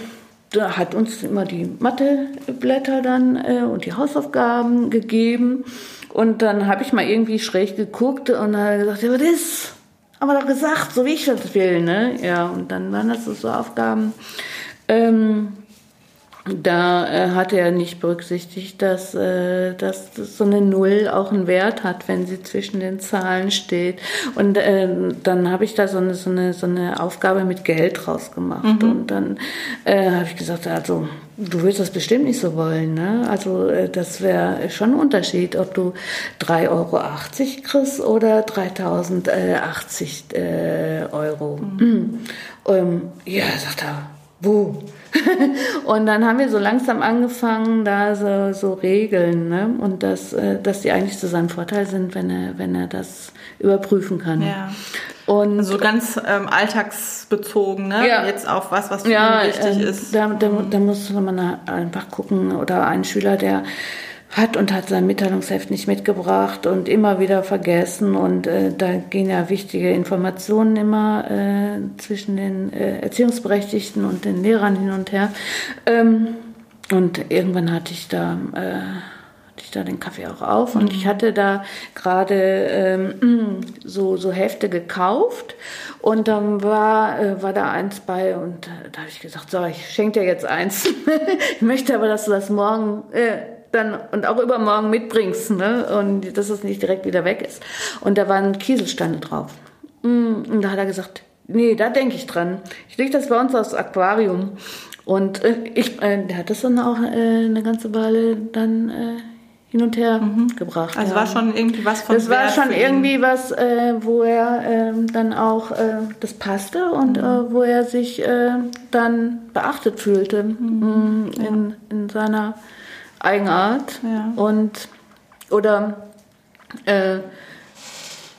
da hat uns immer die Matheblätter dann äh, und die Hausaufgaben gegeben. Und dann habe ich mal irgendwie schräg geguckt und habe gesagt, ja, was ist? aber doch gesagt, so wie ich das will, ne? Ja, und dann waren das so Aufgaben. Ähm, da äh, hat er nicht berücksichtigt, dass, äh, dass so eine Null auch einen Wert hat, wenn sie zwischen den Zahlen steht. Und äh, dann habe ich da so eine, so, eine, so eine Aufgabe mit Geld rausgemacht. Mhm. Und dann äh, habe ich gesagt, also du willst das bestimmt nicht so wollen. Ne? Also äh, das wäre schon ein Unterschied, ob du 3,80 Euro kriegst oder 3.080 äh, Euro. Mhm. Ähm, ja, sagt er, wo? und dann haben wir so langsam angefangen, da so, so Regeln, ne? und dass, äh, dass die eigentlich zu seinem Vorteil sind, wenn er, wenn er das überprüfen kann. Ja. Und so also ganz ähm, alltagsbezogen, ne? Ja. Jetzt auf was, was für ja, wichtig äh, ist. Da, da, da muss man einfach gucken. Oder ein Schüler, der hat und hat sein Mitteilungsheft nicht mitgebracht und immer wieder vergessen. Und äh, da gehen ja wichtige Informationen immer äh, zwischen den äh, Erziehungsberechtigten und den Lehrern hin und her. Ähm, und irgendwann hatte ich da äh, hatte ich da den Kaffee auch auf und mhm. ich hatte da gerade ähm, so, so Hefte gekauft und dann war, äh, war da eins bei und äh, da habe ich gesagt, so, ich schenke dir jetzt eins. ich möchte aber, dass du das morgen äh, dann und auch übermorgen mitbringst, ne? Und dass es nicht direkt wieder weg ist. Und da waren Kieselsteine drauf. Mm, und da hat er gesagt, nee, da denke ich dran. Ich lege das bei uns aufs Aquarium. Und äh, ich, äh, der hat das dann auch äh, eine ganze Weile dann äh, hin und her mhm. gebracht. Also ja. war schon irgendwie was von Das war schon irgendwie was, äh, wo er äh, dann auch äh, das passte und mhm. äh, wo er sich äh, dann beachtet fühlte mhm. Mm, in, ja. in seiner Eigenart ja. und oder äh,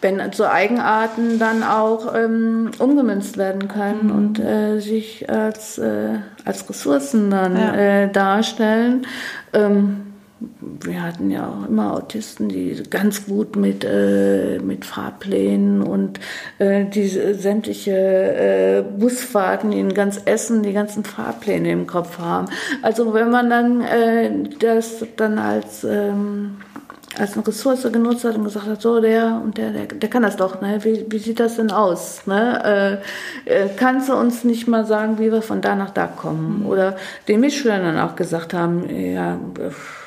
wenn so Eigenarten dann auch ähm, umgemünzt werden können mhm. und äh, sich als, äh, als Ressourcen dann ja. äh, darstellen. Ähm, wir hatten ja auch immer Autisten, die ganz gut mit, äh, mit Fahrplänen und äh, diese sämtliche äh, Busfahrten in ganz Essen, die ganzen Fahrpläne im Kopf haben. Also wenn man dann äh, das dann als ähm, als eine Ressource genutzt hat und gesagt hat, so der und der, der, der kann das doch, ne? Wie, wie sieht das denn aus? Ne? Äh, äh, kannst du uns nicht mal sagen, wie wir von da nach da kommen? Mhm. Oder den Mitschülern dann auch gesagt haben, ja, pff,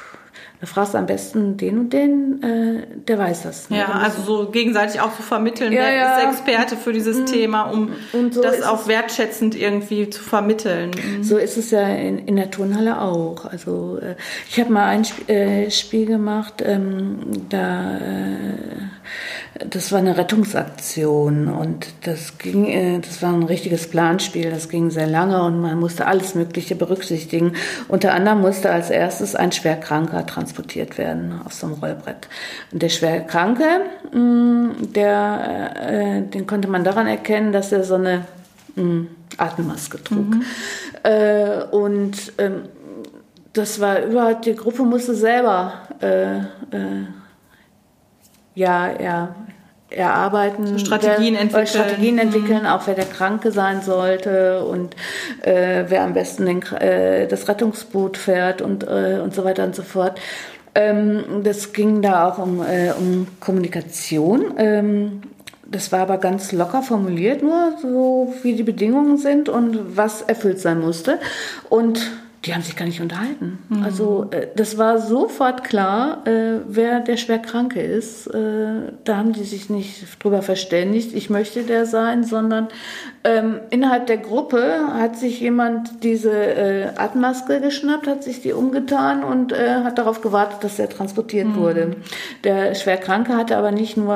da fragst du am besten den und den, äh, der weiß das. Ne? Ja, also so gegenseitig auch zu vermitteln, ja, wer ja. ist Experte für dieses mhm. Thema, um so das auch wertschätzend irgendwie zu vermitteln. Mhm. So ist es ja in, in der Turnhalle auch. Also äh, ich habe mal ein Sp äh, Spiel gemacht, ähm, da äh, das war eine Rettungsaktion und das ging, äh, das war ein richtiges Planspiel, das ging sehr lange und man musste alles Mögliche berücksichtigen. Unter anderem musste als erstes ein Schwerkranker transportiert werden auf so einem Rollbrett. Und der Schwerkranke, mm, der, äh, den konnte man daran erkennen, dass er so eine mm, Atemmaske trug. Mhm. Äh, und ähm, das war überhaupt, die Gruppe musste selber äh, äh, ja, ja, erarbeiten, Strategien wer, entwickeln, Strategien entwickeln, mhm. auch wer der Kranke sein sollte und äh, wer am besten den, äh, das Rettungsboot fährt und, äh, und so weiter und so fort. Ähm, das ging da auch um, äh, um Kommunikation. Ähm, das war aber ganz locker formuliert, nur so wie die Bedingungen sind und was erfüllt sein musste. Und die haben sich gar nicht unterhalten. Mhm. Also äh, das war sofort klar, äh, wer der Schwerkranke ist. Äh, da haben die sich nicht drüber verständigt, ich möchte der sein, sondern ähm, innerhalb der Gruppe hat sich jemand diese Atemmaske geschnappt, hat sich die umgetan und hat darauf gewartet, dass er transportiert mhm. wurde. Der Schwerkranke hatte aber nicht nur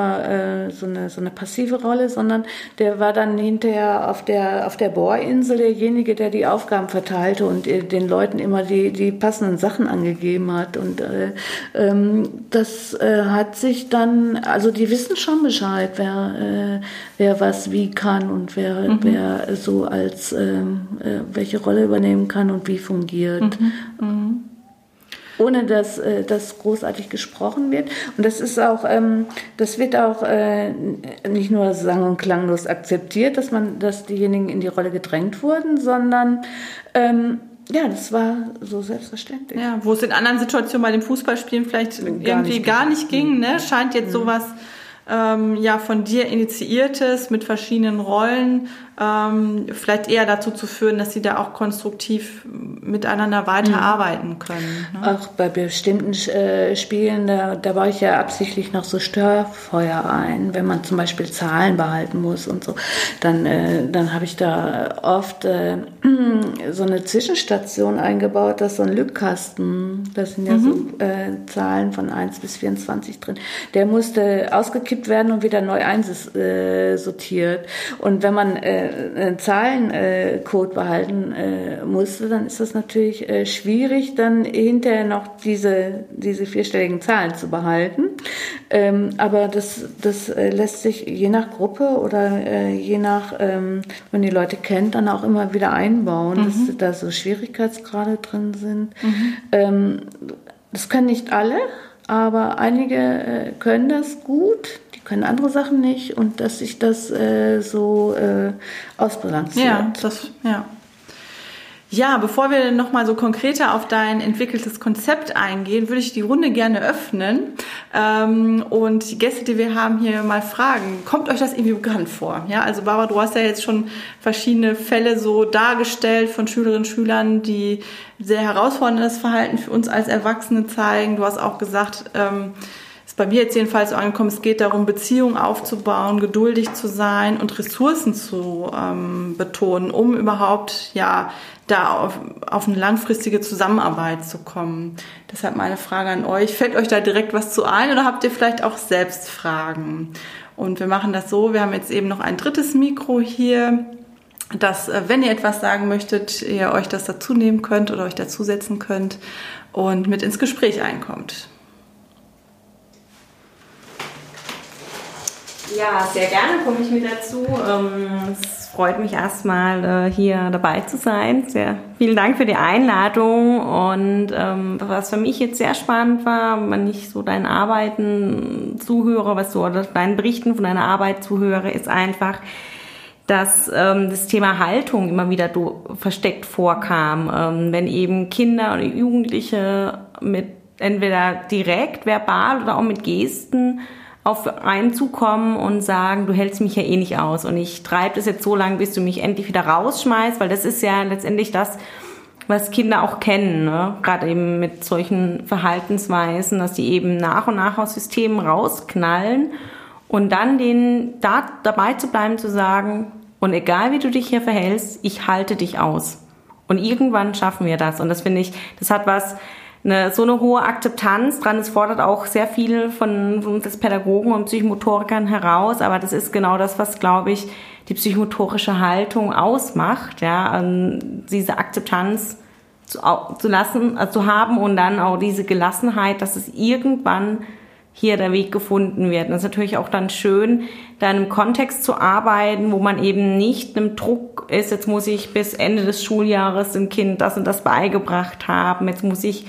so, eine, so eine passive Rolle, sondern der war dann hinterher auf der, auf der Bohrinsel derjenige, der die Aufgaben verteilte und den Leuten immer die, die passenden Sachen angegeben hat. Und äh, ähm, das äh, hat sich dann, also die wissen schon Bescheid, wer, äh, wer was wie kann und wer, mhm. wer so als ähm, äh, welche Rolle übernehmen kann und wie fungiert. Mhm. Mhm ohne dass äh, das großartig gesprochen wird. Und das ist auch, ähm, das wird auch äh, nicht nur sang- und klanglos akzeptiert, dass man, dass diejenigen in die Rolle gedrängt wurden, sondern ähm, ja, das war so selbstverständlich. Ja, wo es in anderen Situationen bei den Fußballspielen vielleicht gar irgendwie nicht gar nicht ging, ne? scheint jetzt mhm. sowas ähm, ja von dir initiiertes mit verschiedenen Rollen ähm, vielleicht eher dazu zu führen, dass sie da auch konstruktiv miteinander weiterarbeiten mhm. können. Ne? Auch bei bestimmten äh, Spielen, da, da baue ich ja absichtlich noch so Störfeuer ein, wenn man zum Beispiel Zahlen behalten muss und so, dann, äh, dann habe ich da oft äh, so eine Zwischenstation eingebaut, das ist so ein Lückkasten, das sind ja mhm. so äh, Zahlen von 1 bis 24 drin. Der musste ausgekippt werden und wieder neu einsortiert. Und wenn man äh, äh, Zahlencode behalten äh, musste, dann ist das natürlich schwierig, dann hinterher noch diese, diese vierstelligen Zahlen zu behalten. Ähm, aber das, das lässt sich je nach Gruppe oder je nach, ähm, wenn die Leute kennt, dann auch immer wieder einbauen, mhm. dass da so Schwierigkeitsgrade drin sind. Mhm. Ähm, das können nicht alle, aber einige können das gut können andere Sachen nicht und dass sich das äh, so äh, ausbalanciert. Ja, das, ja. Ja, bevor wir nochmal so konkreter auf dein entwickeltes Konzept eingehen, würde ich die Runde gerne öffnen ähm, und die Gäste, die wir haben, hier mal fragen. Kommt euch das irgendwie bekannt vor? Ja, also Barbara, du hast ja jetzt schon verschiedene Fälle so dargestellt von Schülerinnen und Schülern, die sehr herausforderndes Verhalten für uns als Erwachsene zeigen. Du hast auch gesagt, ähm, ist bei mir jetzt jedenfalls so angekommen, es geht darum, Beziehungen aufzubauen, geduldig zu sein und Ressourcen zu ähm, betonen, um überhaupt ja da auf, auf eine langfristige Zusammenarbeit zu kommen. Deshalb meine Frage an euch. Fällt euch da direkt was zu ein oder habt ihr vielleicht auch selbst Fragen? Und wir machen das so, wir haben jetzt eben noch ein drittes Mikro hier, dass, äh, wenn ihr etwas sagen möchtet, ihr euch das dazu nehmen könnt oder euch dazusetzen könnt und mit ins Gespräch einkommt. Ja, sehr gerne komme ich mit dazu. Ähm, es freut mich erstmal, äh, hier dabei zu sein. Sehr vielen Dank für die Einladung. Und ähm, was für mich jetzt sehr spannend war, wenn ich so deinen Arbeiten zuhöre, was du oder deinen Berichten von deiner Arbeit zuhöre, ist einfach, dass ähm, das Thema Haltung immer wieder versteckt vorkam. wenn eben Kinder oder Jugendliche mit entweder direkt, verbal oder auch mit Gesten auf einen zukommen und sagen, du hältst mich ja eh nicht aus und ich treibe das jetzt so lange, bis du mich endlich wieder rausschmeißt, weil das ist ja letztendlich das, was Kinder auch kennen, ne? gerade eben mit solchen Verhaltensweisen, dass die eben nach und nach aus Systemen rausknallen und dann denen da dabei zu bleiben, zu sagen, und egal wie du dich hier verhältst, ich halte dich aus. Und irgendwann schaffen wir das. Und das finde ich, das hat was, eine, so eine hohe Akzeptanz dran. Es fordert auch sehr viel von, von uns Pädagogen und Psychomotorikern heraus, aber das ist genau das, was, glaube ich, die psychomotorische Haltung ausmacht, ja, ähm, diese Akzeptanz zu, zu lassen, äh, zu haben und dann auch diese Gelassenheit, dass es irgendwann hier der Weg gefunden wird. das ist natürlich auch dann schön, da in einem Kontext zu arbeiten, wo man eben nicht einem Druck ist, jetzt muss ich bis Ende des Schuljahres dem Kind das und das beigebracht haben, jetzt muss ich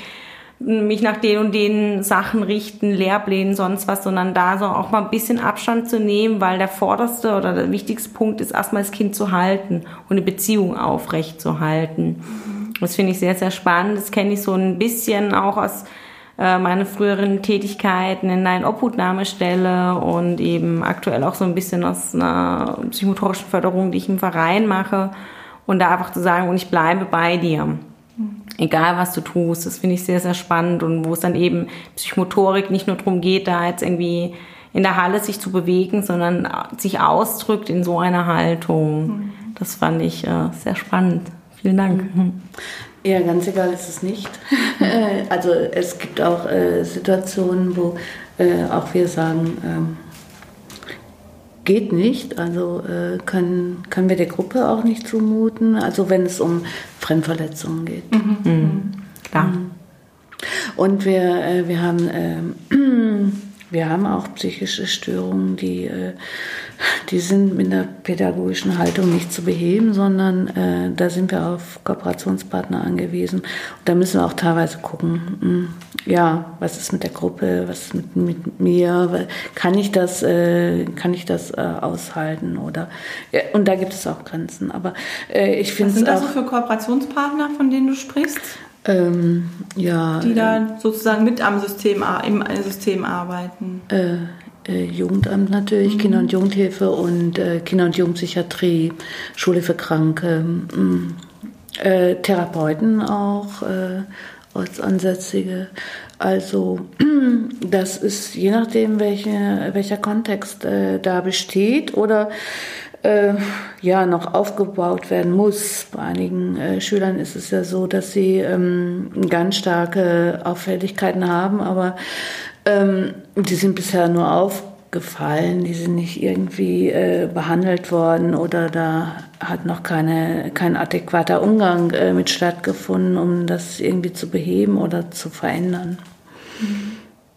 mich nach den und den Sachen richten, Lehrplänen, sonst was, sondern da so auch mal ein bisschen Abstand zu nehmen, weil der vorderste oder der wichtigste Punkt ist, erstmal das Kind zu halten und eine Beziehung aufrecht zu halten. Das finde ich sehr, sehr spannend. Das kenne ich so ein bisschen auch aus äh, meinen früheren Tätigkeiten in einer Obhutnahmestelle und eben aktuell auch so ein bisschen aus einer psychomotorischen Förderung, die ich im Verein mache. Und da einfach zu sagen, und ich bleibe bei dir egal was du tust. Das finde ich sehr, sehr spannend und wo es dann eben Psychomotorik nicht nur darum geht, da jetzt irgendwie in der Halle sich zu bewegen, sondern sich ausdrückt in so einer Haltung. Mhm. Das fand ich äh, sehr spannend. Vielen Dank. Mhm. Ja, ganz egal ist es nicht. also es gibt auch äh, Situationen, wo äh, auch wir sagen, ähm, geht nicht. Also äh, können, können wir der Gruppe auch nicht zumuten. Also wenn es um Fremdverletzungen geht. Mhm. Mhm. Klar. Mhm. Und wir, äh, wir haben äh, wir haben auch psychische Störungen, die, äh, die sind mit einer pädagogischen Haltung nicht zu beheben, sondern äh, da sind wir auf Kooperationspartner angewiesen. Und da müssen wir auch teilweise gucken, hm, ja, was ist mit der Gruppe, was ist mit, mit mir, kann ich das, äh, kann ich das aushalten oder, ja, und da gibt es auch Grenzen. Aber ich finde Was sind das so für Kooperationspartner, von denen du sprichst? Ähm, ja. Die da sozusagen mit am System, im System arbeiten. Äh, äh, Jugendamt natürlich, mhm. Kinder- und Jugendhilfe und äh, Kinder- und Jugendpsychiatrie, Schule für Kranke, mm, äh, Therapeuten auch, äh, Ortsansätzige. Also das ist je nachdem, welche, welcher Kontext äh, da besteht oder äh, ja noch aufgebaut werden muss. Bei einigen äh, Schülern ist es ja so, dass sie ähm, ganz starke Auffälligkeiten haben, aber ähm, die sind bisher nur aufgefallen, die sind nicht irgendwie äh, behandelt worden oder da hat noch keine, kein adäquater Umgang äh, mit stattgefunden, um das irgendwie zu beheben oder zu verändern.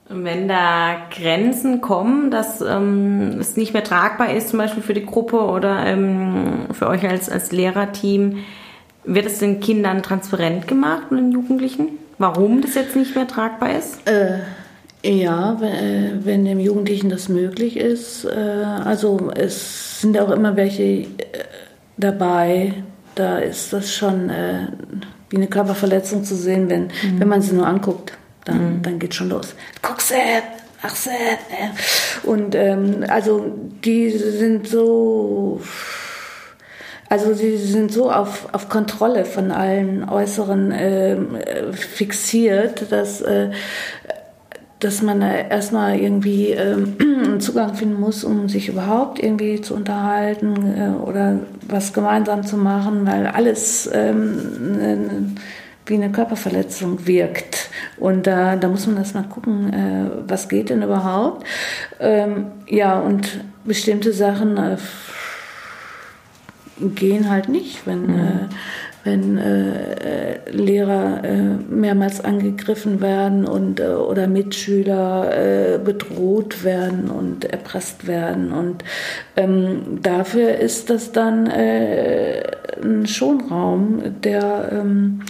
Wenn da Grenzen kommen, dass ähm, es nicht mehr tragbar ist, zum Beispiel für die Gruppe oder ähm, für euch als, als Lehrerteam, wird es den Kindern transparent gemacht und den Jugendlichen? Warum das jetzt nicht mehr tragbar ist? Äh, ja, wenn, wenn dem Jugendlichen das möglich ist. Äh, also es sind auch immer welche äh, dabei, da ist das schon äh, wie eine Körperverletzung zu sehen, wenn, mhm. wenn man sie nur anguckt. Dann, mhm. dann geht schon los. Guckst du, ach so. Und ähm, also die sind so, also sie sind so auf, auf Kontrolle von allen Äußeren äh, fixiert, dass äh, dass man erstmal irgendwie ähm, einen Zugang finden muss, um sich überhaupt irgendwie zu unterhalten äh, oder was gemeinsam zu machen, weil alles ähm, wie eine Körperverletzung wirkt. Und da, da muss man erstmal gucken, äh, was geht denn überhaupt. Ähm, ja, und bestimmte Sachen äh, gehen halt nicht, wenn. Mhm. Äh, wenn äh, Lehrer äh, mehrmals angegriffen werden und, äh, oder Mitschüler äh, bedroht werden und erpresst werden. Und ähm, dafür ist das dann äh, ein Schonraum, der, ähm,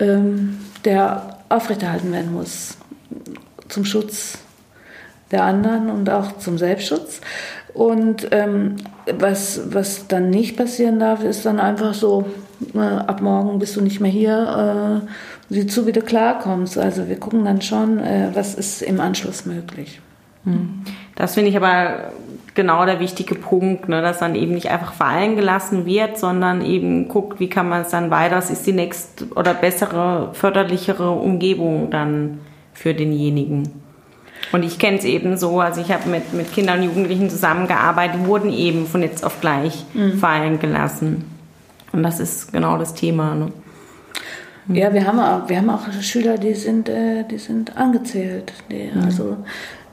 der aufrechterhalten werden muss zum Schutz der anderen und auch zum Selbstschutz. Und ähm, was, was dann nicht passieren darf, ist dann einfach so, äh, ab morgen bist du nicht mehr hier, äh, sieh zu, wie du klarkommst. Also wir gucken dann schon, äh, was ist im Anschluss möglich. Hm. Das finde ich aber genau der wichtige Punkt, ne, dass dann eben nicht einfach fallen gelassen wird, sondern eben guckt, wie kann man es dann weiter, was ist die nächste oder bessere, förderlichere Umgebung dann für denjenigen. Und ich kenne es eben so, also ich habe mit, mit Kindern und Jugendlichen zusammengearbeitet, wurden eben von jetzt auf gleich mhm. fallen gelassen. Und das ist genau das Thema. Ne? Ja, wir haben auch, wir haben auch Schüler, die sind, äh, die sind angezählt. Die, mhm. Also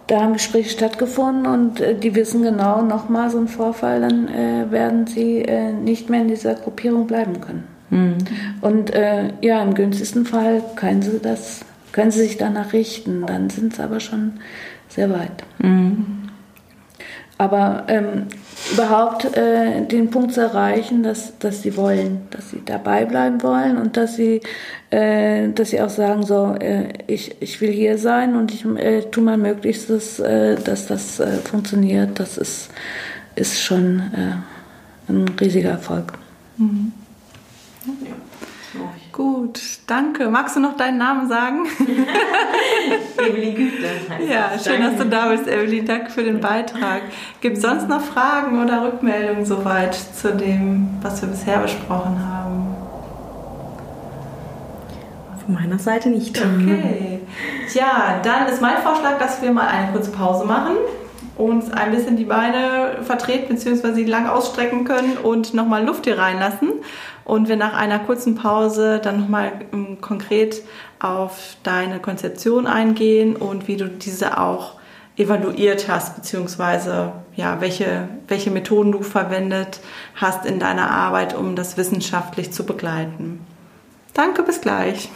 da haben Gespräche stattgefunden und äh, die wissen genau, nochmal so ein Vorfall, dann äh, werden sie äh, nicht mehr in dieser Gruppierung bleiben können. Mhm. Und äh, ja, im günstigsten Fall können sie das können sie sich danach richten. Dann sind sie aber schon sehr weit. Mhm. Aber ähm, überhaupt äh, den Punkt zu erreichen, dass, dass sie wollen, dass sie dabei bleiben wollen und dass sie, äh, dass sie auch sagen, so, äh, ich, ich will hier sein und ich äh, tue mein Möglichstes, äh, dass das äh, funktioniert, das ist, ist schon äh, ein riesiger Erfolg. Mhm. Ja. Gut, danke. Magst du noch deinen Namen sagen? Evelyn Güte. Ja, schön, dass du da bist, Evelyn. Danke für den Beitrag. Gibt es sonst noch Fragen oder Rückmeldungen soweit zu dem, was wir bisher besprochen haben? Von meiner Seite nicht. Okay. Tja, dann ist mein Vorschlag, dass wir mal eine kurze Pause machen uns ein bisschen die Beine vertreten bzw. lang ausstrecken können und nochmal Luft hier reinlassen. Und wir nach einer kurzen Pause dann nochmal ähm, konkret auf deine Konzeption eingehen und wie du diese auch evaluiert hast, beziehungsweise ja, welche, welche Methoden du verwendet hast in deiner Arbeit, um das wissenschaftlich zu begleiten. Danke, bis gleich.